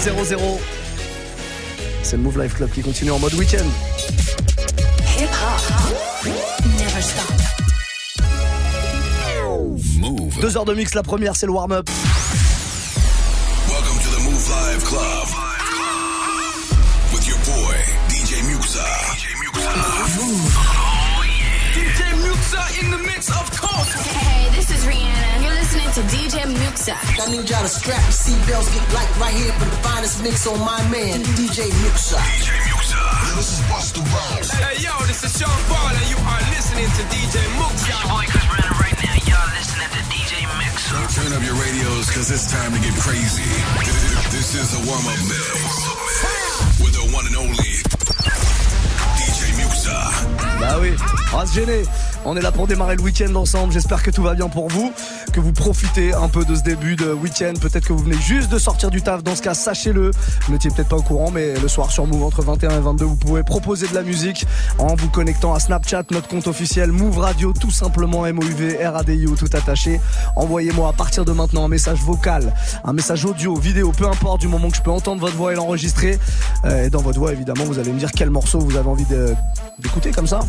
21-0-0. C'est le Move Life Club qui continue en mode week-end. Move. Deux heures de mix, la première c'est le warm-up. Welcome to the Move Live Club. With your boy, DJ Muxa. DJ Muxa. Oh, yeah. DJ Muxa in the mix, of course. Muxa. I need y'all to strap your seatbelts, get light right here for the finest mix on my man, DJ Muxa. DJ Muxa. This is Busta Rhymes. Hey, yo, this is Sean Paul, and you are listening to DJ Muxa. This boy Chris Brennan right now. Y'all listening to DJ Muxa. Turn up your radios, cause it's time to get crazy. This is the warm-up mix. With the one and only DJ Muxa. Bah oui, on va se gêner. On est là pour démarrer le week-end ensemble. J'espère que tout va bien pour vous, que vous profitez un peu de ce début de week-end. Peut-être que vous venez juste de sortir du taf. Dans ce cas, sachez-le. Vous n'étiez peut-être pas au courant, mais le soir sur Move entre 21 et 22, vous pouvez proposer de la musique en vous connectant à Snapchat, notre compte officiel Move Radio, tout simplement MOUV, RADIO, tout attaché. Envoyez-moi à partir de maintenant un message vocal, un message audio, vidéo, peu importe, du moment que je peux entendre votre voix et l'enregistrer. Euh, et dans votre voix, évidemment, vous allez me dire quel morceau vous avez envie d'écouter comme ça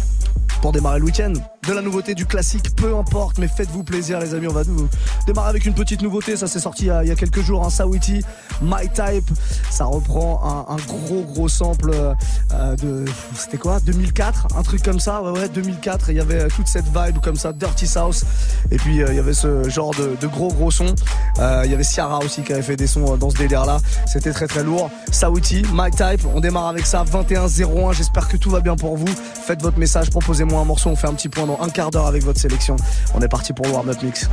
pour démarrer le week-end. De la nouveauté, du classique, peu importe, mais faites-vous plaisir les amis, on va nous démarrer avec une petite nouveauté, ça s'est sorti il y, a, quelques jours, un hein, Sawiti, My Type, ça reprend un, gros gros sample euh, de, c'était quoi, 2004, un truc comme ça, ouais ouais, 2004, il y avait toute cette vibe comme ça, Dirty South, et puis euh, il y avait ce genre de, gros gros euh, il y avait Ciara aussi qui avait fait des sons dans ce délire là, c'était très très lourd, Sawiti, My Type, on démarre avec ça, 21-01, j'espère que tout va bien pour vous, faites votre message, proposez-moi un morceau, on fait un petit point un quart d'heure avec votre sélection. On est parti pour le warm-up mix.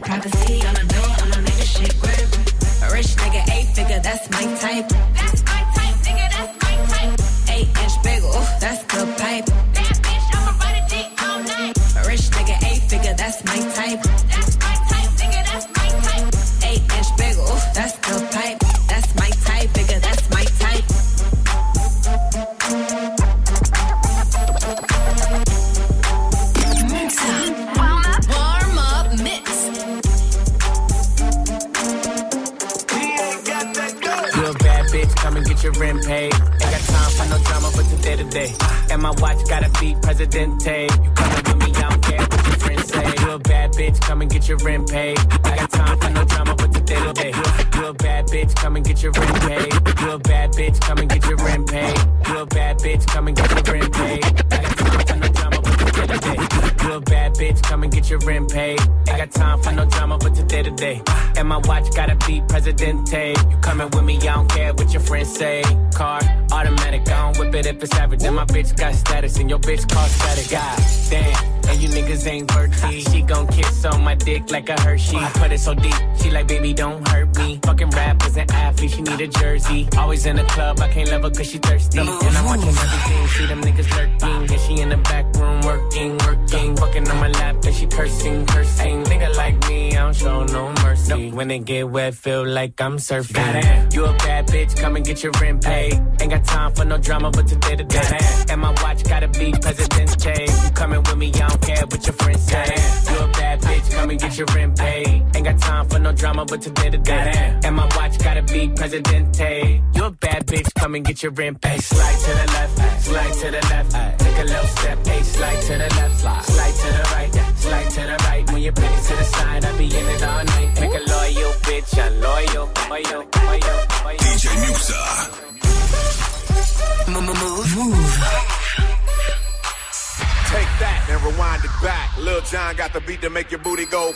Little. Privacy on the door, make the shit grip. A rich nigga, eight figure, that's my type. That's my type, nigga, that's my it's average. And my bitch got status, and your bitch call static. God damn. and you niggas ain't worthy. She gon' kiss on my dick like a Hershey. I put it so deep, she like, baby, don't hurt me. Fucking rappers and athletes, she need a jersey. Always in the club, I can't love her cause she thirsty. And I'm watching everything, see them niggas lurking. And she in the back room working, working. Fucking on my lap, and she cursing, cursing. Nigga like me, I don't show no mercy. When it get wet, feel like I'm surfing. You a bad bitch, come and get your rent paid. Ain't got time for no drama, but today to day. And my watch gotta be Presidente. You coming with me, I don't care what your friends say. You a bad bitch, come and get your rent paid. Ain't got time for no drama, but today to day. And my watch gotta be Presidente. You a bad bitch, come and get your rent paid. Slide to the left, rewind it back. Lil Jon got the beat to make your booty go.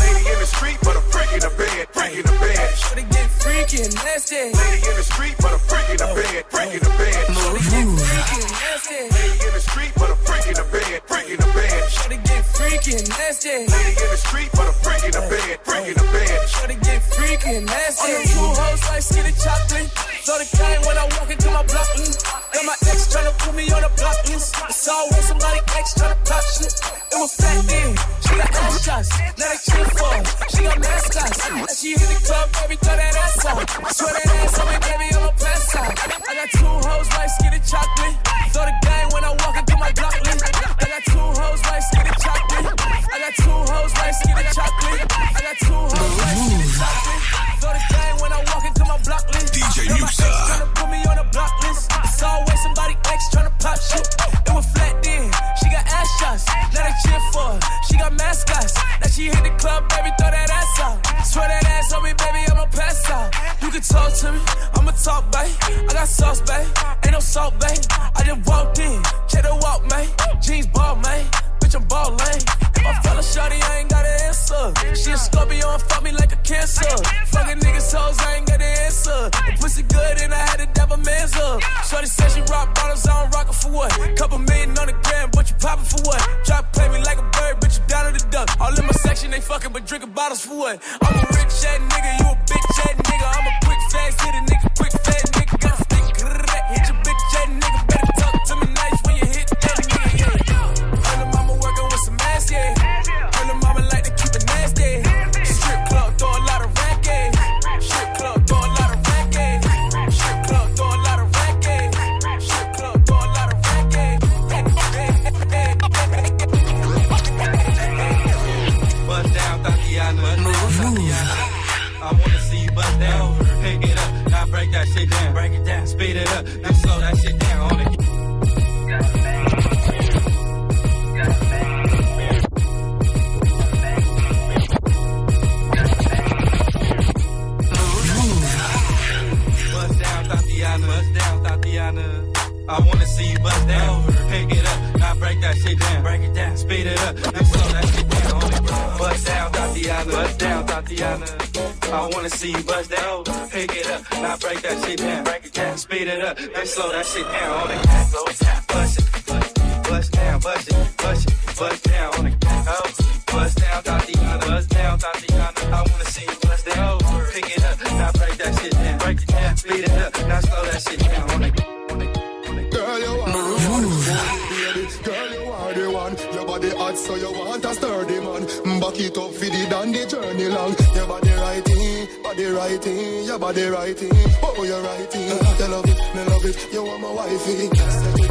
Lady in the street, but a freak in the bed, freak in the bed. Shorty get freaky and nasty. Lady in the street, but a freak in the bed, freak in the bed. Shorty get freaky and nasty. Lady in the street, but a freak in the bed, freak in the bed. Shorty get freaky and nasty. Lady in the street, but a freak in the bed, freak in the bed. Shorty get freaky and nasty. On the two hoes like skinny chocolate. Throw the cane when I walk into my block. Got my ex tryna put me on the block list. It's always somebody ex tryna pop shit. It was fat then. She got ass shots. Now they chill for. She she hit the club, baby, throw that ass out. Swear that ass on me, baby, I'ma pass. I got two hoes skinny chocolate. Throw the when I walk into my list. I got two hoes skinny chocolate. I got two hoes skinny chocolate. I got two hoes skinny chocolate. Throw the when I walk into my block list. DJ tryna put me on a block list. It's always somebody pop shit. It was flat then. She got ass shots. For her. Now she hit the club, baby, throw that ass out. Swear that ass on me, baby, I'ma pass out. You can talk to me, I'ma talk, babe. I got sauce, babe. Ain't no salt, babe. I just walked in, check the walk, man. Jeans ball, man. Bitch, I'm ballin'. If I fell a shawty, I ain't got an answer. She a Scorpio and fuck me like a cancer. Fucking niggas hoes, I ain't got an answer. The pussy good and I had to dab a man's up. Shorty said she rock bottles, I don't rock it for what? Couple million on the gram, but you poppin' for what? Drop play me like a bird, bitch, you down to the duck. All in my section, they fucking, but drinking bottles for what? I'm a rich ass nigga, you a bitch ass nigga. I'm a quick fast hitter, nigga, quick it slow that shit down. On the Slow it down, bust it, bust it, bust down, bust it, bust it, bust down. On the oh, bust down, Tatiana. Bust down, Tatiana. I wanna see you bust down. Pick it up, now break that shit down. Break it down, speed it up, now slow that shit down. On the Girl, you are the one. Girl, you are the one. Your body hot, so you want a sturdy man. Back it up for the the journey long. Your body righty, body righty, your body righty. Oh, you're righty. Uh, if you can.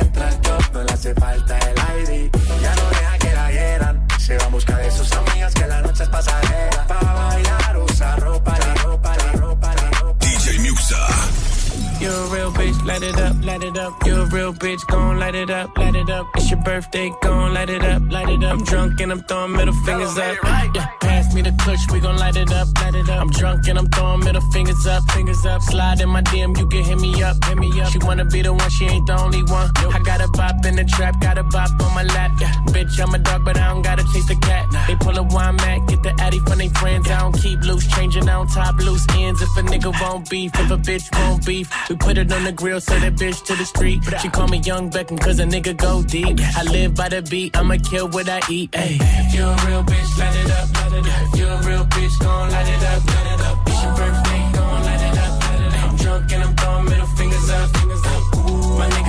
Entra al top, no le hace falta el ID. Ya no deja que la hieran. Se va de sus amigas que la noche es pasajera. Bailar usa ropa, la ropa, la ropa, la ropa. DJ Muxxa. You're a real bitch, light it up, light it up. You're a real bitch, gon' light it up, light it up. It's your birthday, gon' light it up, light it up. I'm drunk and I'm throwing middle fingers up. Yeah me the kush, we gon' light it up, light it up. I'm drunk and I'm throwing middle fingers up, fingers up. Slide in my DM, you can hit me up, hit me up. She wanna be the one, she ain't the only one. Nope. I got a bop in the trap, got a bop on my lap. Yeah. Bitch, I'm a dog, but I don't gotta chase the cat. Nah. They pull a wine mat, get the addy from they friends. Yeah. I don't keep loose, changing, on top loose ends. If a nigga won't beef, if a bitch won't beef, we put it on the grill, send that bitch to the street. She call me Young Beckham, cause a nigga go deep. I live by the beat, I'ma kill what I eat. Ay. If you're a real bitch, it up, light it up. If you a real bitch, gon' light it up, light it up. It's your birthday, gon' light it up, light it up. I'm drunk and I'm throwing middle fingers up, fingers up. Ooh, my nigga.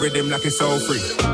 rhythm like it's so free.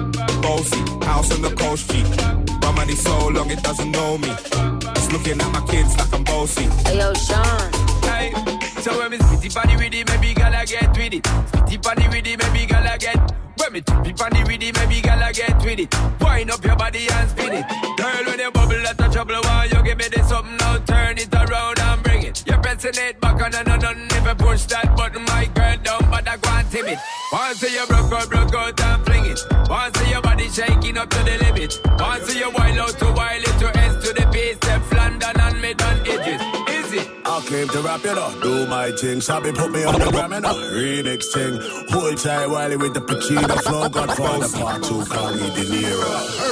Came to rap, you know, do my thing. Sabi put me on the gram, you know, remix thing. Hold tight, Wiley with the Pacino flow. Godfather part two, call me De Niro.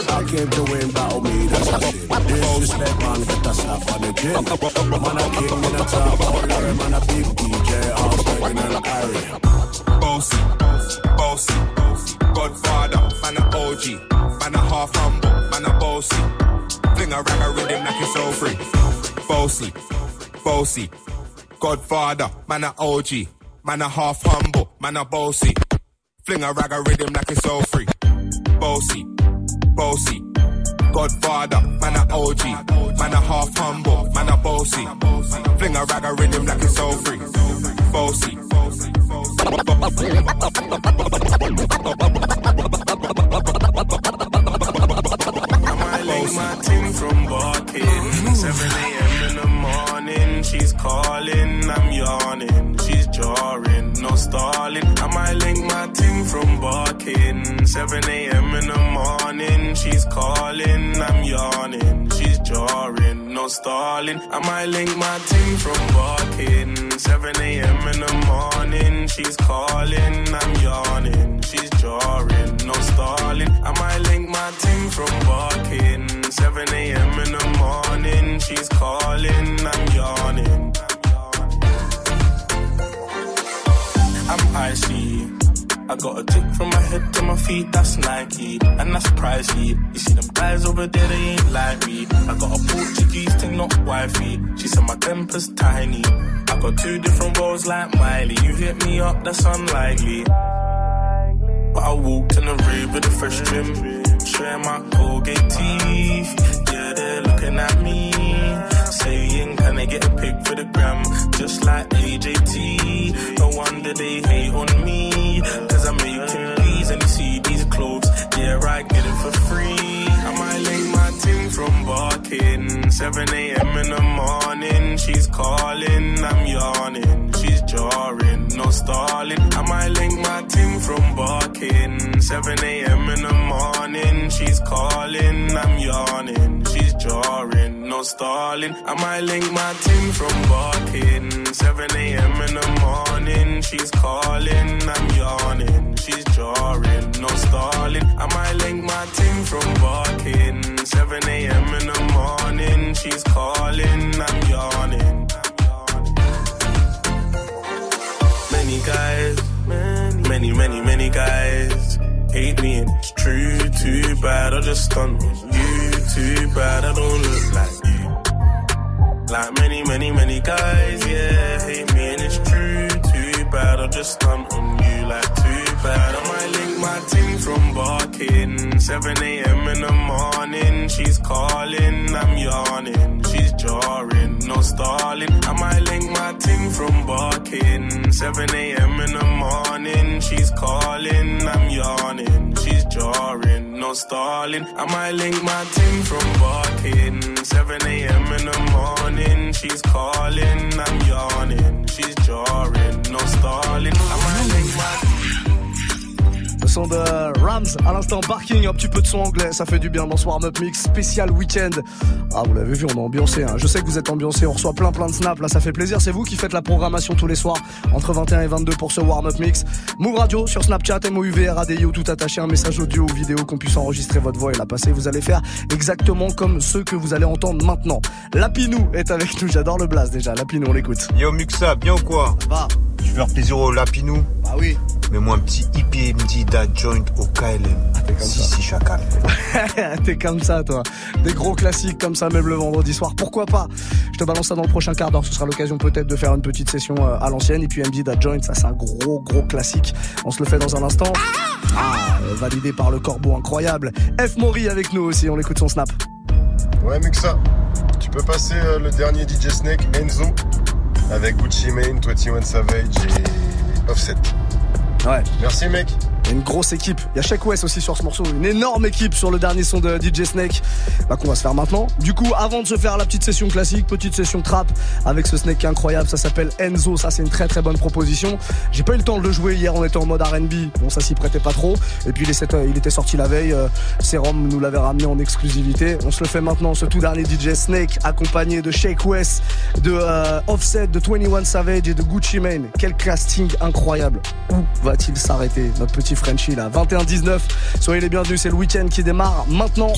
I came to win, battle oh, me, that's a shit. Disrespect, man, get a slap on the chin. Man, a king in a top, man, a big DJ, all smoking and Harry. Bossy, bossy, Godfather, man a OG, man a half humble, man a bossy. Fling a rag a rhythm like it's so free. Bossy, bossy, Godfather, man a OG, man a half humble, man a bossy. Fling a rag a rhythm like it's so free. Bossy, bossy, Godfather, man a OG, man a half humble, man a bossy. Fling a rag a rhythm like it's so free. Bossy. I might link my team from barking. 7 a.m. morning, she's calling, I'm yawning. She's jarring, no stalling. I might link my team from barking. 7 a.m. in the morning, she's calling, I'm yawning. She's jarring, no stalling. I might link my team from barking. 7 a.m. in the morning, she's calling, I'm yawning. She's jarring, no stalling. I might link my team from barking. 7 a.m. in the morning, she's calling, I'm yawning. I'm icy. I got a tick from my head to my feet, that's Nike, and that's pricey. You see them guys over there, they ain't like me. I got a Portuguese thing, not wifey. She said my temper's tiny. I got two different roles like Miley. You hit me up, that's unlikely. But I walked in the rave with a fresh trim, showing my Colgate teeth. Yeah, they're looking at me, saying, Can I get a pic for the gram? Just like AJT. No wonder they hate on me, I get it for free. I might link my team from barking. 7 a.m. in the morning, she's calling, I'm yawning. She's jarring, no stalling. I might link my team from barking. 7 a.m. in the morning, she's calling, I'm yawning. She's jarring, no stalling. I might link my team from barking. 7 a.m. in the morning, she's calling, I'm yawning. She's jarring, no stalling. I might link my team from barking. 7 a.m. in the morning, she's calling, I'm yawning. Many guys, many, many, many guys hate me and it's true. Too bad I just stunt on you. Too bad I don't look like you. Like many, many, many guys, yeah, hate me and it's true. Too bad I just stunt on you. Like too bad I might link team from barking. 7 a.m. in the morning, she's calling, I'm yawning. She's jarring, no stalling. I might link my team from barking. 7 a.m. in the morning, she's calling, I'm yawning. She's jarring, no stalling. I might link my team from barking. 7 a.m. in the morning, she's calling, I'm yawning. She's jarring, no stalling. I might link my Le son de Rams, à l'instant parking, un petit peu de son anglais, ça fait du bien dans ce warm-up mix spécial week-end. Ah, vous l'avez vu, on est ambiancé. Hein. Je sais que vous êtes ambiancé, on reçoit plein plein de snaps, là ça fait plaisir. C'est vous qui faites la programmation tous les soirs entre 21 et 22 pour ce warm-up mix. Move Radio sur Snapchat, MOUV, RADIO, tout attaché, un message audio ou vidéo qu'on puisse enregistrer votre voix et la passer. Vous allez faire exactement comme ceux que vous allez entendre maintenant. Lapinou est avec nous, j'adore le blast déjà. Lapinou, on l'écoute. Yo Muxa, bien ou quoi? Va. Tu veux faire plaisir au Lapinou Bah oui. Mets-moi un petit IPMD da joint au KLM. si, si, chacal. T'es comme ça, toi. Des gros classiques comme ça, même le vendredi soir. Pourquoi pas? Je te balance ça dans le prochain quart d'heure. Ce sera l'occasion peut-être de faire une petite session euh, à l'ancienne. Et puis MD Da Joint, ça c'est un gros, gros classique. On se le fait dans un instant. Ah, euh, validé par le corbeau incroyable. F. Mori avec nous aussi. On écoute son snap. Ouais, Muxa, tu peux passer euh, le dernier DJ Snake, Enzo, avec Gucci Mane, 21 Savage et Offset. Ouais. Merci, mec. Il y a une grosse équipe. Il y a Shake West aussi sur ce morceau. Une énorme équipe sur le dernier son de DJ Snake. Bah, qu'on va se faire maintenant. Du coup, avant de se faire la petite session classique, petite session trap avec ce Snake incroyable. Ça s'appelle Enzo. Ça, c'est une très très bonne proposition. J'ai pas eu le temps de le jouer hier. On était en mode R&B. Bon, ça s'y prêtait pas trop. Et puis, il était sorti la veille. Euh, Serum nous l'avait ramené en exclusivité. On se le fait maintenant. Ce tout dernier DJ Snake accompagné de Shake West, de euh, Offset, de 21 Savage et de Gucci Mane. Quel casting incroyable. Où va-t-il s'arrêter, notre petit Frenchie là 21-19. Soyez les bienvenus. C'est le week-end qui démarre maintenant.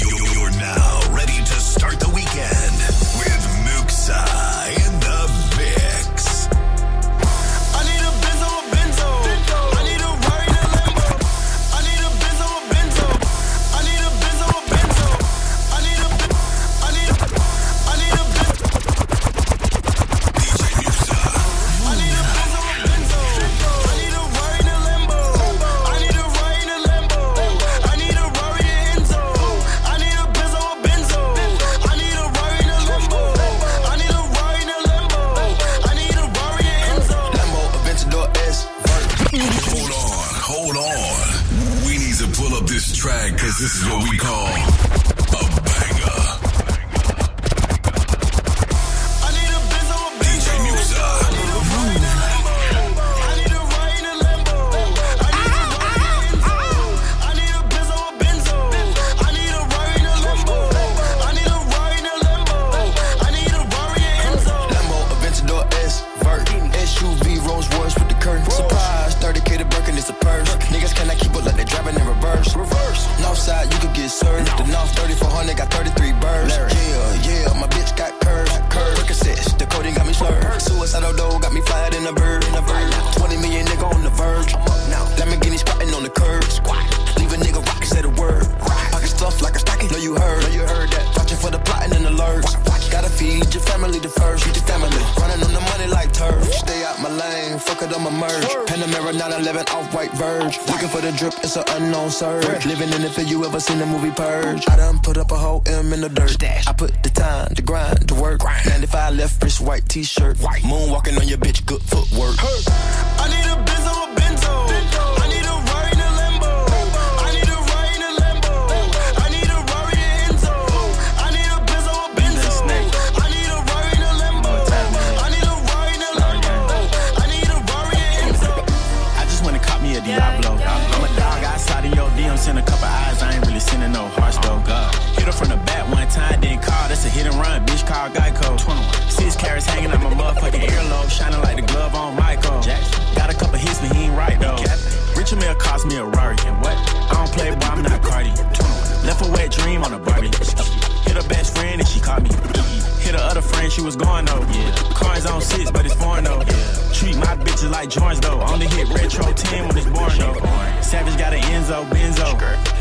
Was going though. Yeah. Cars on six, but it's foreign though. Yeah. Treat my bitches like joints though. Only hit retro 10 when it's born though. Savage got an Enzo, Benzo.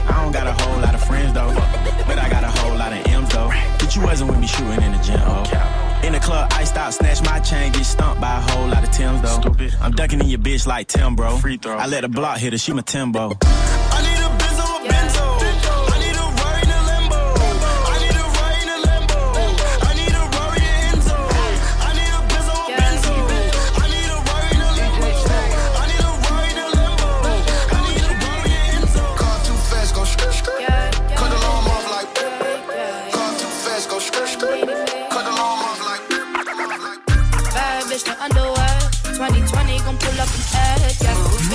I don't got a whole lot of friends though. But I got a whole lot of M's though. But you wasn't with me shooting in the gym, oh. In the club, I stop, snatch my chain, get stumped by a whole lot of Tims though. Stupid. I'm ducking in your bitch like Tim, bro. Free throw. I let a block hit her, she my Timbo.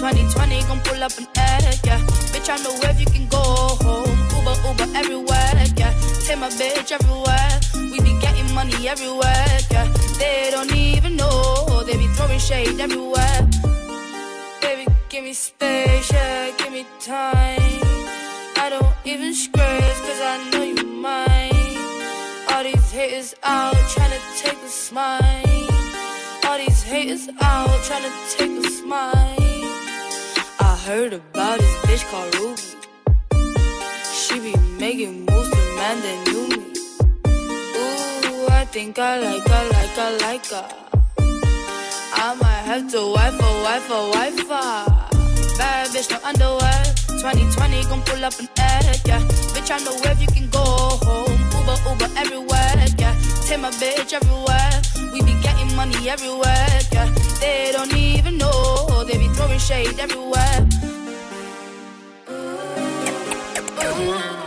2020 gon' pull up an egg, yeah. Bitch, I know where you can go home. Uber, Uber everywhere, yeah. Take my bitch everywhere. We be getting money everywhere, yeah. They don't even know. They be throwing shade everywhere. Baby, give me space, yeah. Give me time. I don't even scratch, cause I know you mine. All these haters out trying to take a smile. All these haters out trying to take a smile heard about this bitch called Ruby. She be making moves to man that knew me. Ooh, I think I like her, like her, like her. I might have to wife a wife a wife a Bad bitch, no underwear. 2020 gon' pull up an egg, yeah. Bitch, I know where you can go home. Uber, Uber everywhere, yeah. Take my bitch everywhere. We be getting money everywhere, yeah. They don't even know. They be throwing shade everywhere. You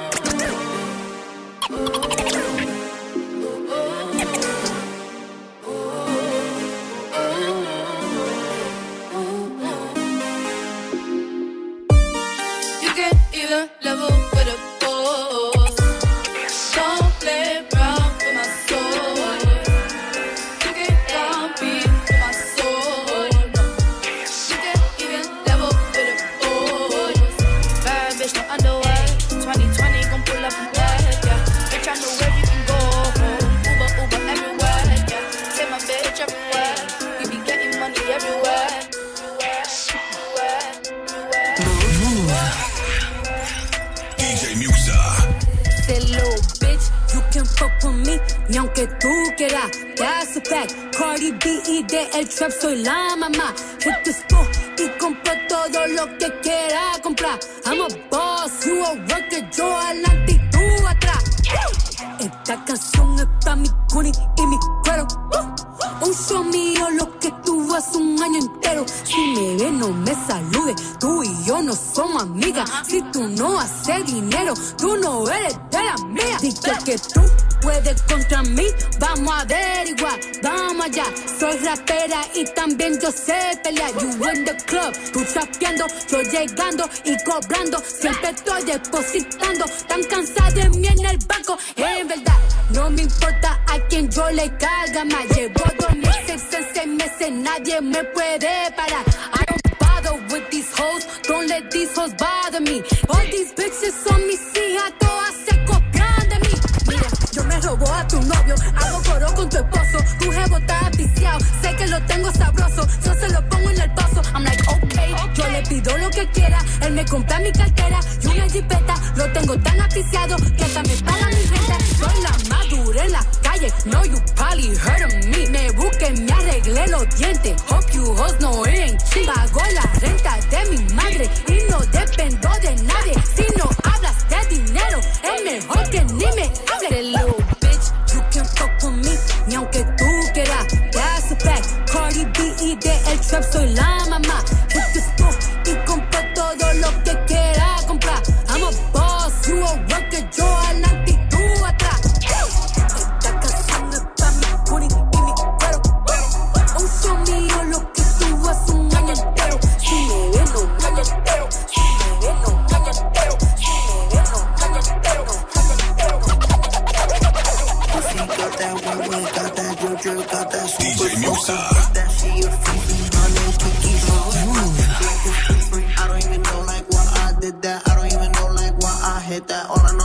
aunque tú quieras. That's a fact. Cardi B y de el trap soy la mamá. Hit the store y compro todo lo que quiera comprar. I'm a boss, you a worker, yo adelante y tú atrás. Esta canción es mi cuni y mi cuero. Un show mío lo que tuvo hace un año entero. Si me ve, no me salude. Tú y yo no somos amigas. Si tú no haces dinero, tú no eres de la mía. Dije que tú puedes contra mí. Vamos a averiguar, vamos allá. Soy rapera y también yo sé pelear. You in the club, tú chapeando, yo llegando y cobrando. Siempre estoy depositando. Tan cansada de mí en el banco. En verdad, no me importa a quien yo le carga más. Llevo dos meses seis meses, nadie me puede parar. I don't bother with these hoes, don't let these hoes bother me. All these bitches mis hijas, todas yo me robo a tu novio, hago coro con tu esposo. Tu jevo está viciado, sé que lo tengo sabroso. Yo se lo pongo en el pozo, I'm like, okay. Yo le pido lo que quiera, él me compra mi cartera y una jipeta. Lo tengo tan aficiado que hasta me paga mi renta. Soy la madura en la calle, no you probably heard of me. Me busqué, me arreglé los dientes. Hope you hoes it ain't cheap. Pago la renta de mi madre y no dependo de nadie. Si no hablas de dinero, es mejor que ni me little bitch, you can fuck with me, ni aunque tú quieras. That's a fact. Cardi B y de el trap soy la mamá. Musa. I don't even know like why I did that. I don't even know like why I hit that. All I know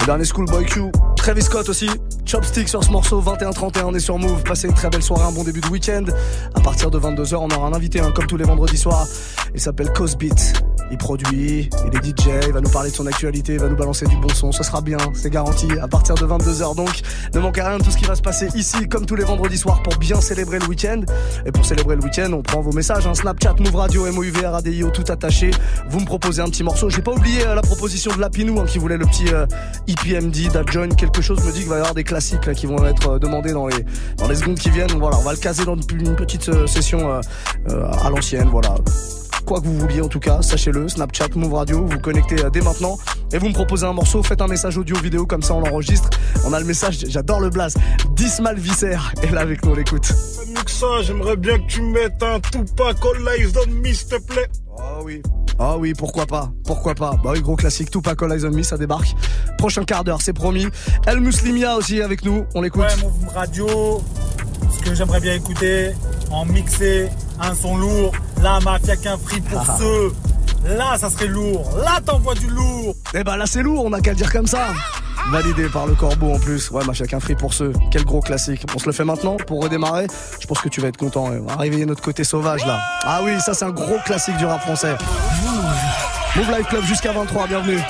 Le dernier Schoolboy Q, Travis Scott aussi. Chopstick sur ce morceau 21-31, on est sur Move. Passez une très belle soirée, un bon début de week-end. À partir de 22h, on aura un invité, hein, comme tous les vendredis soirs. Il s'appelle Cosbeat. Il produit, il est DJ, il va nous parler de son actualité, il va nous balancer du bon son. Ce sera bien, c'est garanti. À partir de 22h donc, ne manquez rien de tout ce qui va se passer ici, comme tous les vendredis soirs, pour bien célébrer le week-end. Et pour célébrer le week-end, on prend vos messages, hein, Snapchat, Move Radio, MOUV, RADIO, tout attaché. Vous me proposez un petit morceau. J'ai pas oublié euh, la proposition de Lapinou, hein, qui voulait le petit euh, EPMD, join, quelque chose me dit qu'il va y avoir des classiques qui vont être euh, demandés dans les, dans les secondes qui viennent. Voilà, on va le caser dans une, petite euh, session à l'ancienne, voilà quoi que vous vouliez en tout cas, sachez-le, Snapchat, Move Radio, vous connectez euh, dès maintenant et vous me proposez un morceau, faites un message audio vidéo comme ça on l'enregistre. On a le message, j'adore le blaze, Dismal Viscère est là avec nous, on l'écoute. J'aimerais bien que tu mettes un Tupac All Eyes on Me, s'il te plaît. Oh oui. Ah oui, pourquoi pas, pourquoi pas. Bah oui, gros classique, Tupac All Eyes on Me, ça débarque. Prochain quart d'heure, c'est promis. El Muslimia aussi avec nous, on l'écoute. Ouais, Move Radio, ce que j'aimerais bien écouter, en mixé, un son lourd. Là, Mafia qu'un free pour Ah. ceux. Là, ça serait lourd. Là, t'envoies du lourd. Eh ben là c'est lourd, on a qu'à le dire comme ça. Validé par le corbeau en plus. Ouais, ma chacun free pour ceux. Quel gros classique. On se le fait maintenant pour redémarrer. Je pense que tu vas être content. On va réveiller notre côté sauvage là. Ah oui, ça c'est un gros classique du rap français. Move Live Club jusqu'à 23, bienvenue.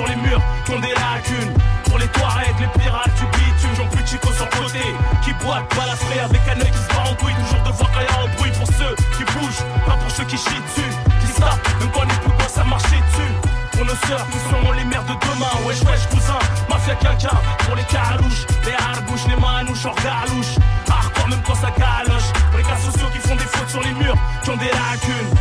Sur les murs, qui ont des lacunes, pour les Touaregs, les pirates du bitume, j'en plus chico sur côté, qui boitent, balafré avec un œil qui se bat en couille, toujours devant quand un bruit pour ceux qui bougent, pas pour ceux qui chient dessus, qui savent, ne me connaissent plus quand ça marchait dessus. Pour nos sœurs qui seront les mères de demain, wesh wesh cousin, mafia quelqu'un, pour les carouches, les harbouches, les manouches, hors galouche, hardcore même quand ça galoche, pour les cas sociaux qui font des fautes sur les murs, qui ont des lacunes,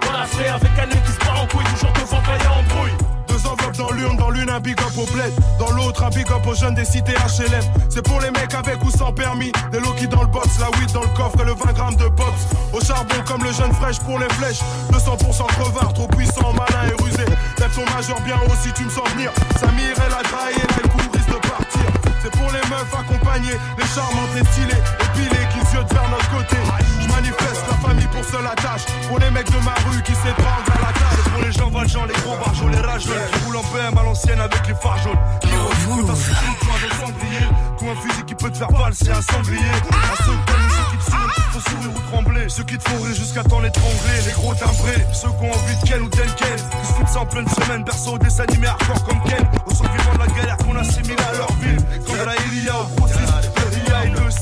qui balafré avec un qui se bat en couille, toujours devant a un bruit. Deux enveloppes dans l'urne, dans l'une un big up au bled, dans l'autre un big up aux jeunes des cités HLM. C'est pour les mecs avec ou sans permis, des low-key dans le box, la weed dans le coffre et le 20 grammes de box. Au charbon comme le jeune fraîche pour les flèches, 200% crevard, trop puissant, malin et rusé. Lève ton majeur bien haut si tu me sens venir. Samir, elle a graillé, là, le coup risque de partir. C'est pour les meufs accompagnées, les charmantes, les stylées, épilées Dieu vers notre côté. Je manifeste la famille pour seule attache. Pour les mecs de ma rue qui s'étendent à la table. Pour les gens valjean, les gros barjols, les rageux. Qui roulent en BM à l'ancienne avec les phares jaunes. Qui recrutent un sanglier. Tout un fusil qui peut te faire valser un sanglier. À ceux qui te sourient, faut sourire ou trembler. Ceux qui te font rire jusqu'à temps l'étrangler. Les gros timbrés, ceux qui ont envie de Ken ou Ken Ken. Qui se foutent ça en pleine semaine. Berceau des animés hardcore comme Ken. Aux survivants de la galère qu'on assimile à leur ville. Comme la Ilia au processus.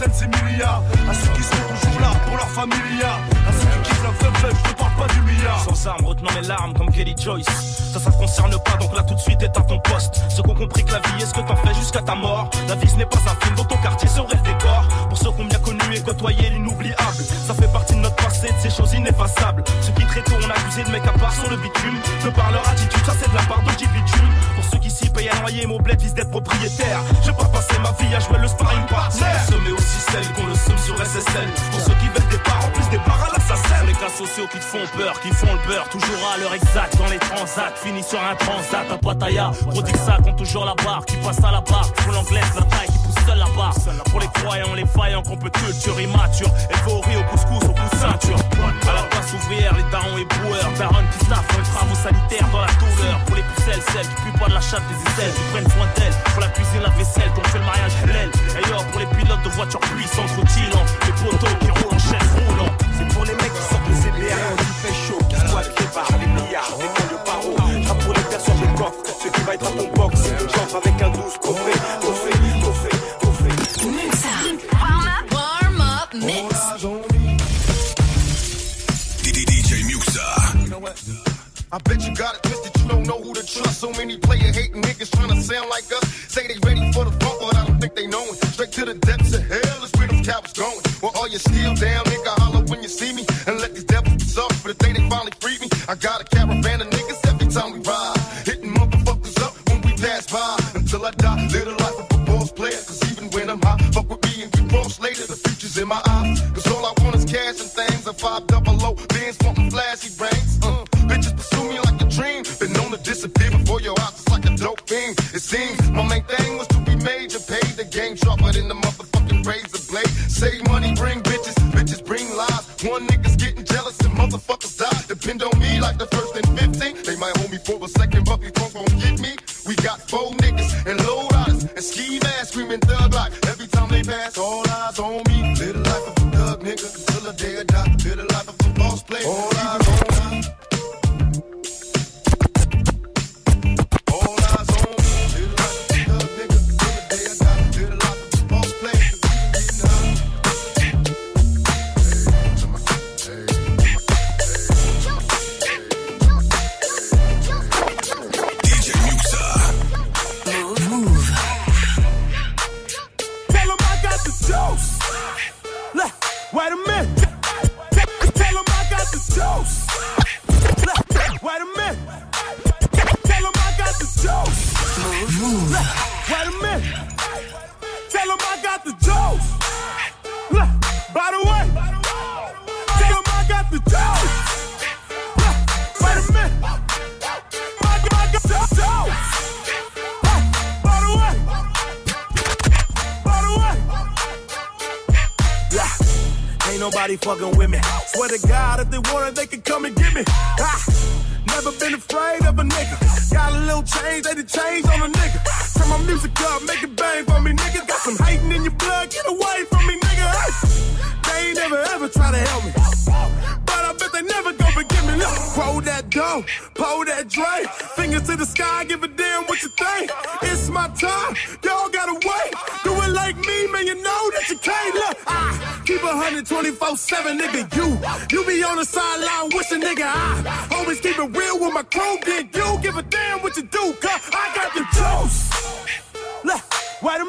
Emilia. À ceux qui sont toujours là pour leur familia. Faible, je te parle pas du milliard. Sans armes, retenant mes larmes comme Kelly Joyce. Ça, ça te concerne pas, donc là tout de suite est à ton poste. Ceux qui ont compris que la vie est ce que t'en fais jusqu'à ta mort. La vie ce n'est pas un film dans ton quartier serait le décor. Pour ceux qui ont bien connu et côtoyé l'inoubliable. Ça fait partie de notre passé, de ces choses ineffaçables. Ceux qui très tôt ont accusé de mecs à part sur le bitume. De par leur attitude, ça c'est de la part de bitume. Pour ceux qui s'y payent à noyer, mon bled vise d'être propriétaire. J'ai pas passé ma vie à jouer le sparring partner. mais aussi celle qu'on le somme sur SSL. Pour ceux qui veulent des parts, en plus des parts à l'assassin. Cas sociaux qui te font peur, qui font le beurre, toujours à l'heure exacte dans les transats. Fini sur un transat à Pattaya. Prodigue ça compte toujours la barre, qui passe à la barre. Pour l'anglaise, la taille qui pousse seule la barre. Pour les croyants, les faillants qu'on peut culture immature. Élevé au riz, au couscous, au coup de ceinture. À la place ouvrière, les darons et boueurs. Darons qui staffent les travaux sanitaires dans la douleur. Pour les pucelles, celles qui puent pas de la chatte des aisselles, qui prennent soin d'elles. Pour la cuisine, la vaisselle, qu'on fait le mariage halal. Et yo, pour les pilotes de voitures puissantes, rutilants. Les poteaux qui roulent en chaise roulant. Pour les mecs qui sortent de CBR il fait chaud, qui squattent les bars, les milliards, les de barreaux. Rap pour les personnes de coffre, ce qui va être à ton box, c'est ton coffre avec un douce coffret, coffret, coffret, coffret. Warm up, warm up, mix. DJ Muxxa. I bet you got it twisted, you don't know who to trust. So many player hating niggas trying to sound like us. Say they ready for the funk, but I don't think they know it. Straight to the depths of hell is where them cowards going. Well, all you still down, nigga, holler when you see me. And let these devils soft for the day they finally free me. I got a caravan of niggas every time we ride. Hitting motherfuckers up when we pass by. Until I die, live the life of a boss player. Cause even when I'm high, fuck with me and we cross later. The future's in my eyes. Cause all I want is cash and things. A five double O, bands wanting flashy rings. Uh, bitches pursue me like a dream. Been known to disappear before your eyes. It's like a dope fiend. It seems my main thing was sola, zombie.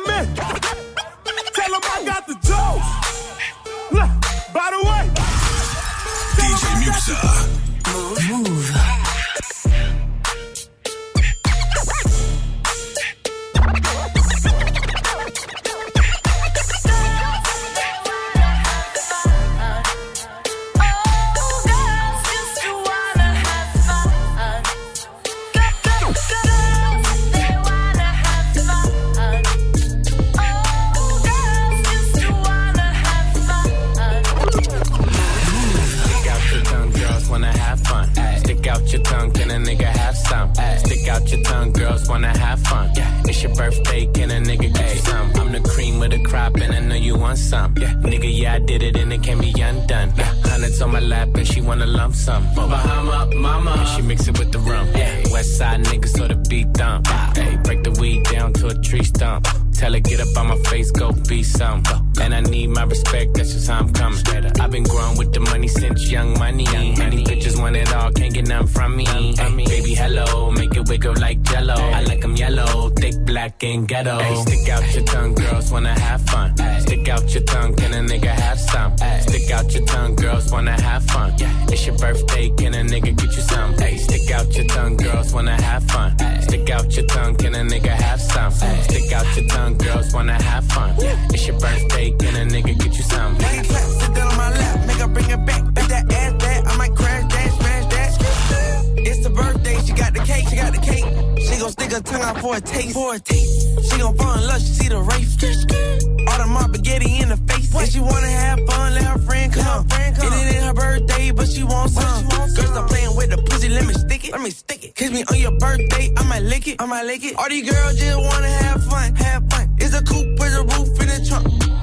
Wait it, stick it. Kiss me on your birthday, I might lick it, I might lick it. All these girls just wanna have fun, have fun. It's a coupe with a roof in the trunk.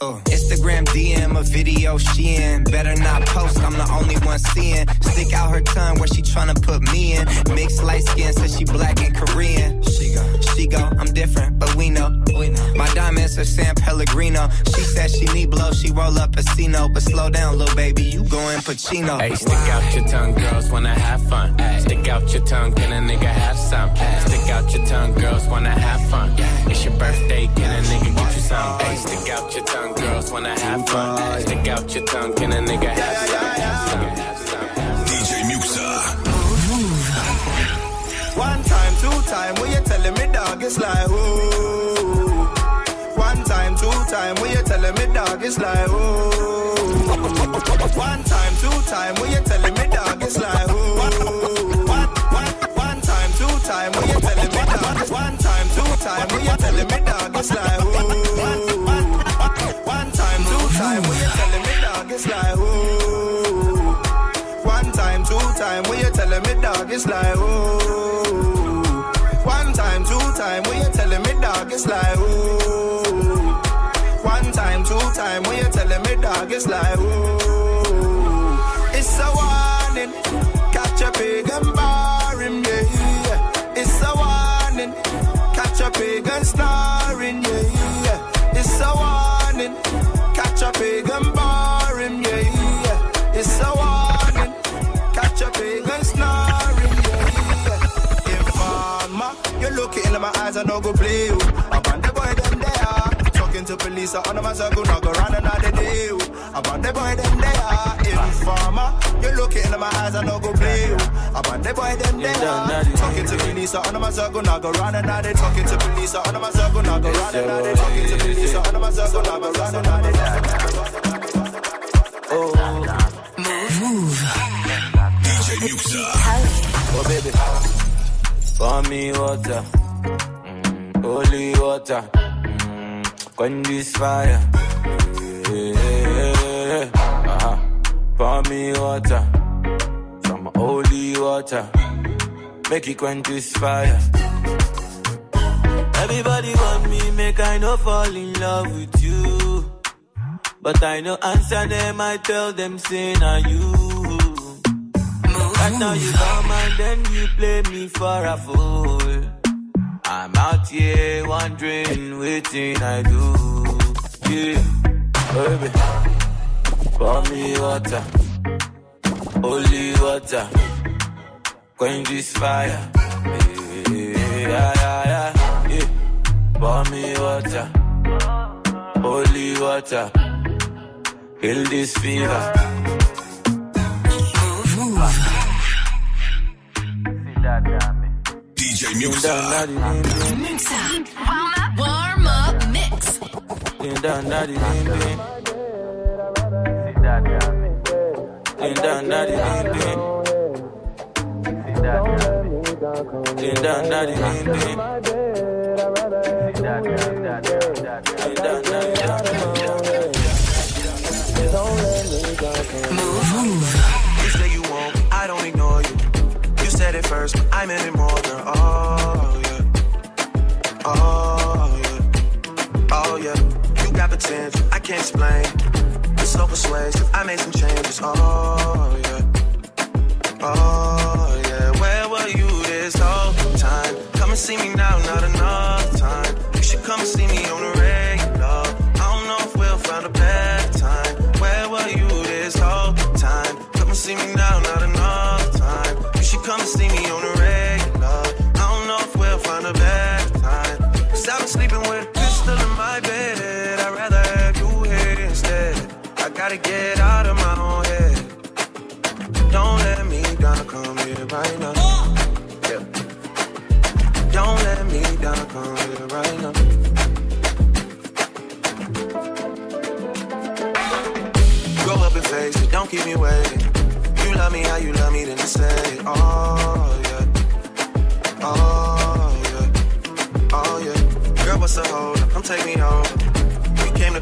Uh, Instagram DM a video she in. Better not post, I'm the only one seeing. Stick out her tongue where she tryna put me in. Mixed light skin, says she black and Korean. She go, she go, I'm different, but we know. We know. My diamonds are San Pellegrino. She said she need blow, she roll up a Cino. But slow down, little baby, you going Pacino. Hey, stick out your tongue, girls wanna have fun. Stick out your tongue, can a nigga have some? Stick out your tongue, girls wanna have fun. It's your birthday, can a nigga get you some? Hey, stick out your tongue, girls wanna have fun. Stick out your tongue, can a nigga have some? DJ Muxxa. One time, when you telling me dog, it's like ooh. One time, two time, when you telling me dog, it's like ooh. One time, two time, when you telling me dog, it's like ooh. One, one, one time, two time, when you telling me dog, one time, two time, when you telling me dog, it's like ooh. One, one, one time, two time, when you telling me dog, it's like ooh. One time, two time, when you telling me dog, it's like ooh. It's like ooh. One time, two time, when you telling me dog, it's like ooh. It's a warning, catch a pig and bar him, yeah. It's a warning, catch a pig and starring, yeah, yeah. You look into my eyes, I no go play you. Up on the boy them there, talking to police, I on my circle, not go run another day. Up on the boy them there, informer, you look into my eyes, I no go play you. Up on the boy them there, talking to police, I on my circle, not go run another. Talking to police, I on my circle, not go run another. Talking to police, I on my circle, not go run another. DJ Muxxa. Oh baby, pour me water, mm, holy water, mm, quench this fire. Uh-huh. Pour me water, some holy water, make it quench this fire. Everybody want me, make I no fall in love with you. But I no answer them, I tell them, say, now you. Right now you come and then you play me for a fool. I'm out here wondering, waiting I do. Yeah, oh, baby, pour me water, holy water, quench this fire. Yeah, yeah, yeah, yeah. Pour me water, holy water, heal this fever. Ding. Ding dong, daddy, ding ding. Ding dong, daddy, You say you won't, I don't ignore you. You said it first, but I meant it more, girl. Oh, potential, I can't explain. You're so persuasive, I made some changes. Oh, yeah. Oh, yeah. Where were you this whole time? Come and see me now, not enough time. You should come and see me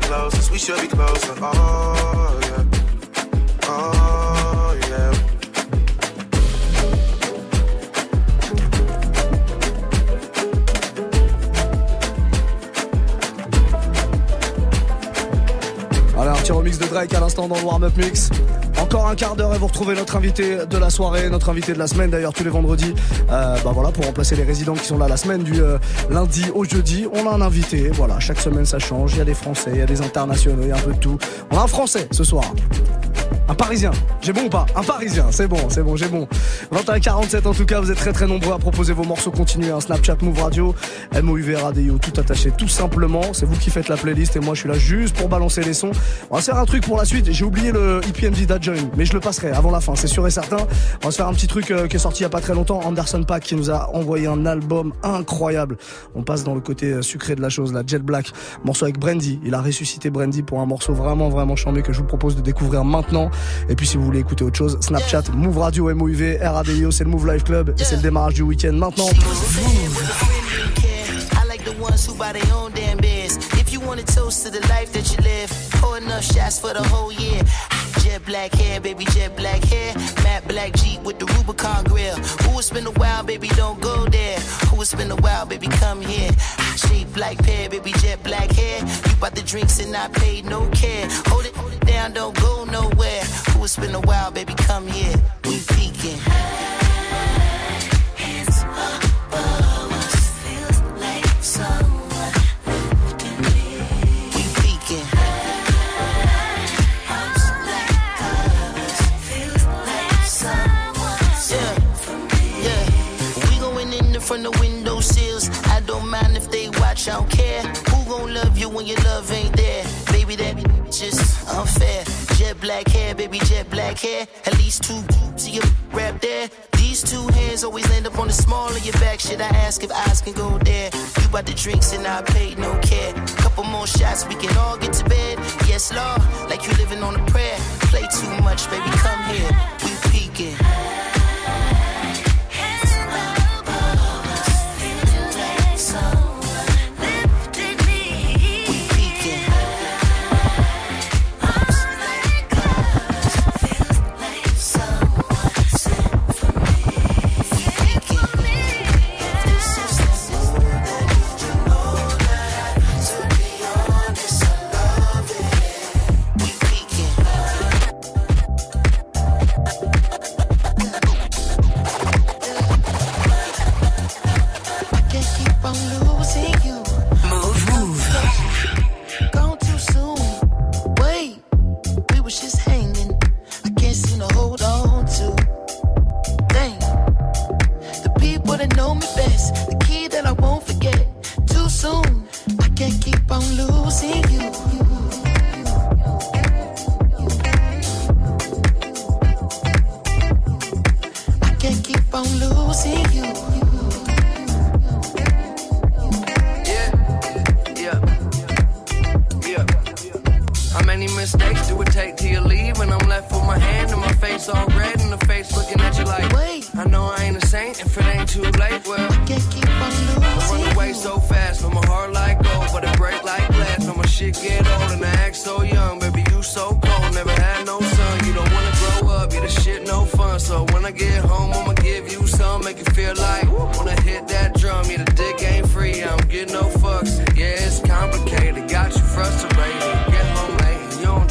closest, we should be closer. Oh, yeah. Allez, un petit remix de Drake à l'instant dans le warm-up mix. Encore un quart d'heure et vous retrouvez notre invité de la soirée, notre invité de la semaine d'ailleurs tous les vendredis. Euh, bah voilà, pour remplacer les résidents qui sont là la semaine du euh, lundi au jeudi, on a un invité. Voilà, chaque semaine ça change. Il y a des Français, il y a des internationaux, il y a un peu de tout. On a un Français ce soir. Un Parisien. J'ai bon ou pas? Un Parisien. C'est bon, c'est bon, j'ai bon. 21h47 en tout cas, vous êtes très très nombreux à proposer vos morceaux continus. Un Snapchat Move Radio, MOUV Radio, tout attaché, tout simplement. C'est vous qui faites la playlist et moi je suis là juste pour balancer les sons. On va se faire un truc pour la suite. J'ai oublié le EPMD Dad Join, mais je le passerai avant la fin, c'est sûr et certain. On va se faire un petit truc euh, qui est sorti il y a pas très longtemps. Anderson Pack qui nous a envoyé un album incroyable. On passe dans le côté euh, sucré de la chose, la Jet Black. Morceau avec Brandy. Il a ressuscité Brandy pour un morceau vraiment vraiment charmé que je vous propose de découvrir maintenant. Et puis si vous voulez écouter autre chose, Snapchat, Move Radio, MOUV, RADIO, c'est le Move Life Club. Et c'est le démarrage du week-end maintenant. Want to toast to the life that you live, pour enough shots for the whole year. Jet black hair, baby, jet black hair. Matte black Jeep with the Rubicon grill. Who it's been a while, baby, don't go there. Who it's been a while, baby, come here. Shape like pear, baby, jet black hair. You bought the drinks and I paid no care. Hold it, hold it down, don't go nowhere. Who it's been a while, baby, come here. We peeking. In the window sills. I don't mind if they watch, I don't care. Who gon' love you when your love ain't there? Baby, that just unfair. Jet black hair, baby, jet black hair. At least two to your rap there. These two hands always land up on the small of your back. Should I ask if eyes can go there? You bought the drinks and I paid no care. Couple more shots, we can all get to bed. Yes, Lord, like you living on a prayer. Play too much, baby, come here. We peeking.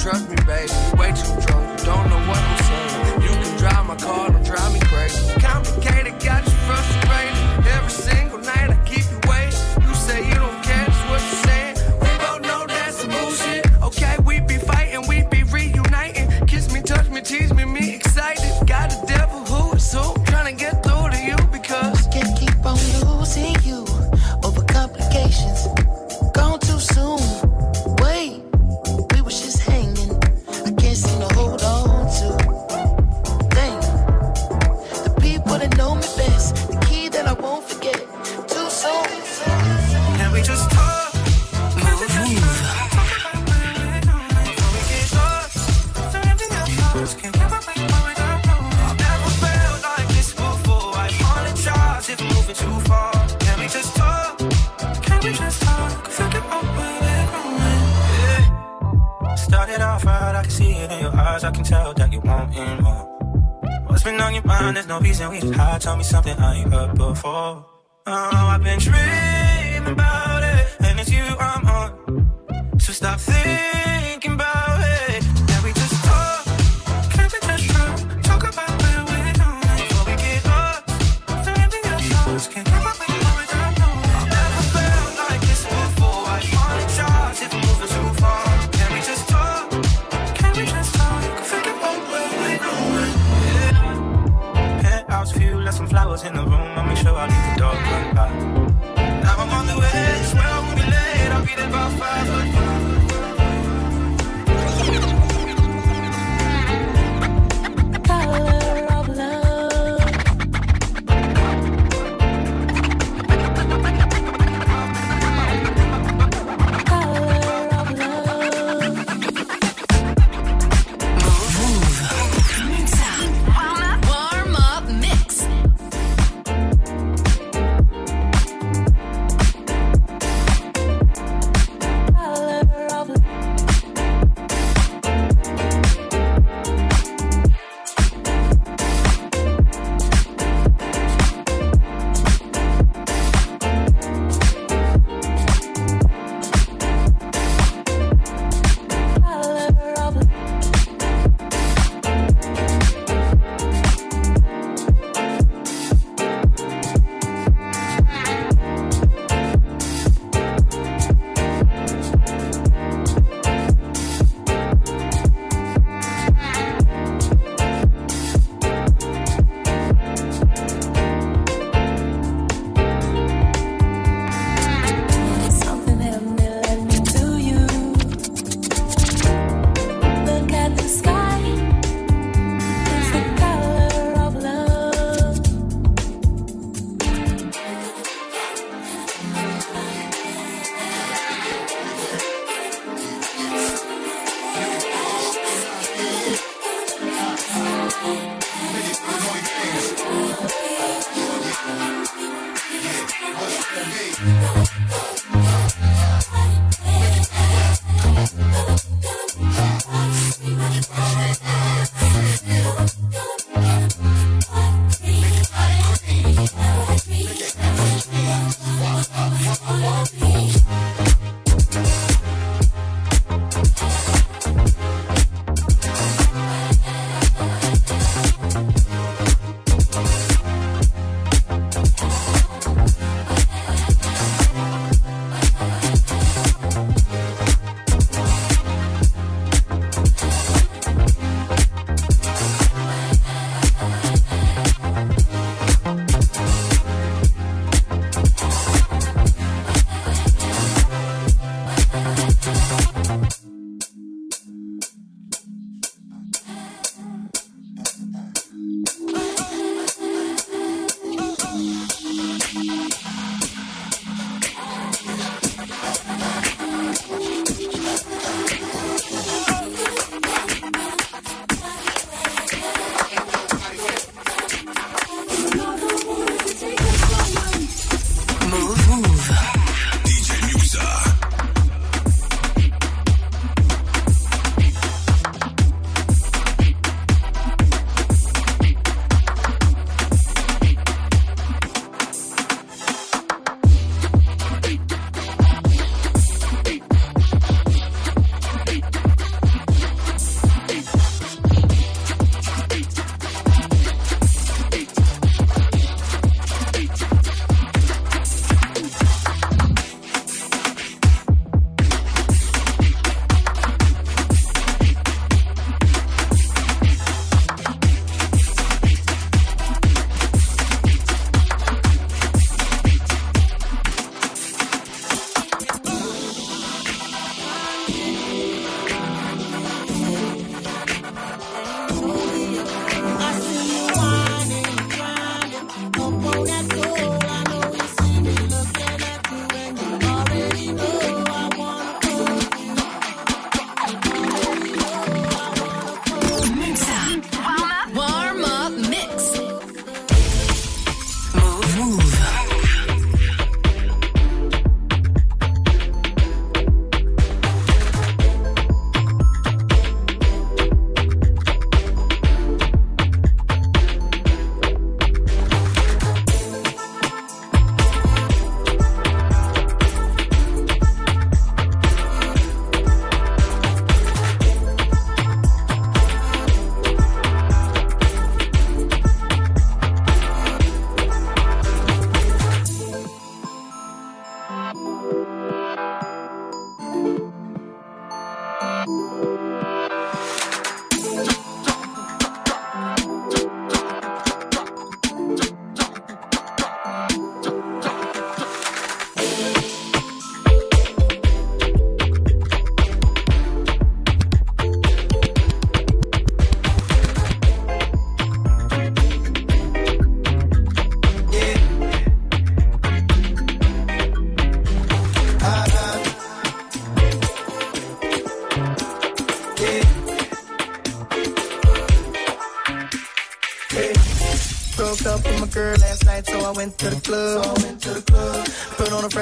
trust me, baby. You way too drunk. You don't know what I'm saying. You can drive my car.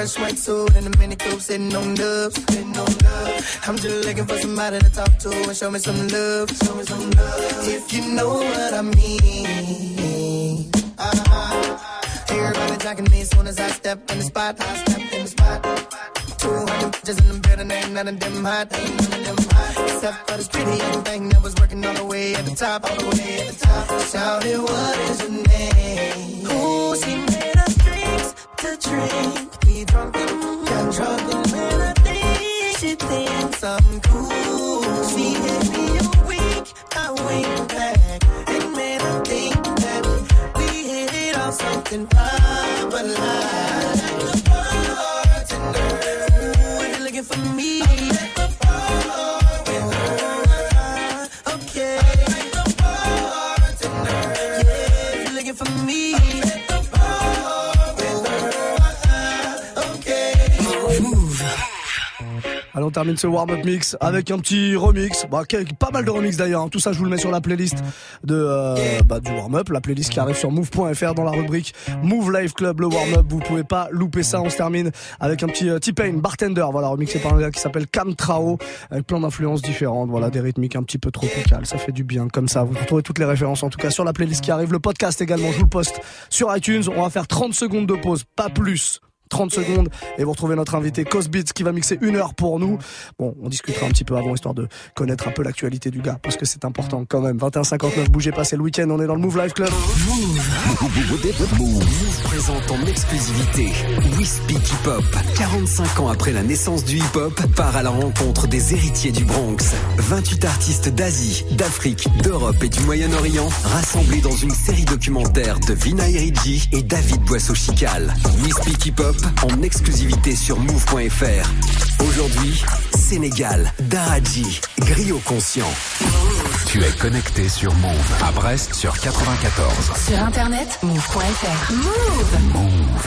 On a fresh in a mini coupe, sitting on dubs. I'm just looking for somebody to talk to and show me some love. Show me some love. If you know what I mean. Uh-huh. Everybody jacking me as soon as I step in the spot. I step in the spot. 200 bitches in the building, ain't none of them hot, ain't none of them hot. Except for this pretty young thing that was working all the way at the top, all the way at the top. Shouted, what is your name? Ooh, she to drink. We drunk got drunk and when I think she thinks I'm cool. She hit me a wink, I wink back and made her think that we hit it off something proper like. Ooh, if you're looking for me. Okay. Termine ce warm-up mix avec un petit remix. Bah, pas mal de remix d'ailleurs. hein. Tout ça, je vous le mets sur la playlist de, euh, bah, du warm-up. La playlist qui arrive sur move.fr dans la rubrique Move Live Club, le warm-up. Vous pouvez pas louper ça. On se termine avec un petit euh, T-Pain, bartender. Voilà, remixé par un gars qui s'appelle Cam Trao. Avec plein d'influences différentes. Voilà, des rythmiques un petit peu tropicales. Ça fait du bien comme ça. Vous retrouvez toutes les références en tout cas sur la playlist qui arrive. Le podcast également, je vous le poste sur iTunes. On va faire 30 secondes de pause, pas plus. 30 secondes et vous retrouvez notre invité Cosbeats qui va mixer une heure pour nous. Bon, on discutera un petit peu avant histoire de connaître un peu l'actualité du gars parce que c'est important quand même. 21-59, bougez pas, c'est le week-end, on est dans le Move Live Club. Move présente en exclusivité We Speak Hip Hop. 45 ans après la naissance du hip hop, part à la rencontre des héritiers du Bronx. 28 artistes d'Asie, d'Afrique, d'Europe et du Moyen-Orient rassemblés dans une série documentaire de Vina Eridji et David Boisseau-Chical. We Speak Hip Hop en exclusivité sur move.fr. Aujourd'hui, Sénégal, Daraji, Griot Conscient. Tu es connecté sur Move à Brest sur 94. Sur internet, move.fr. Move. Move.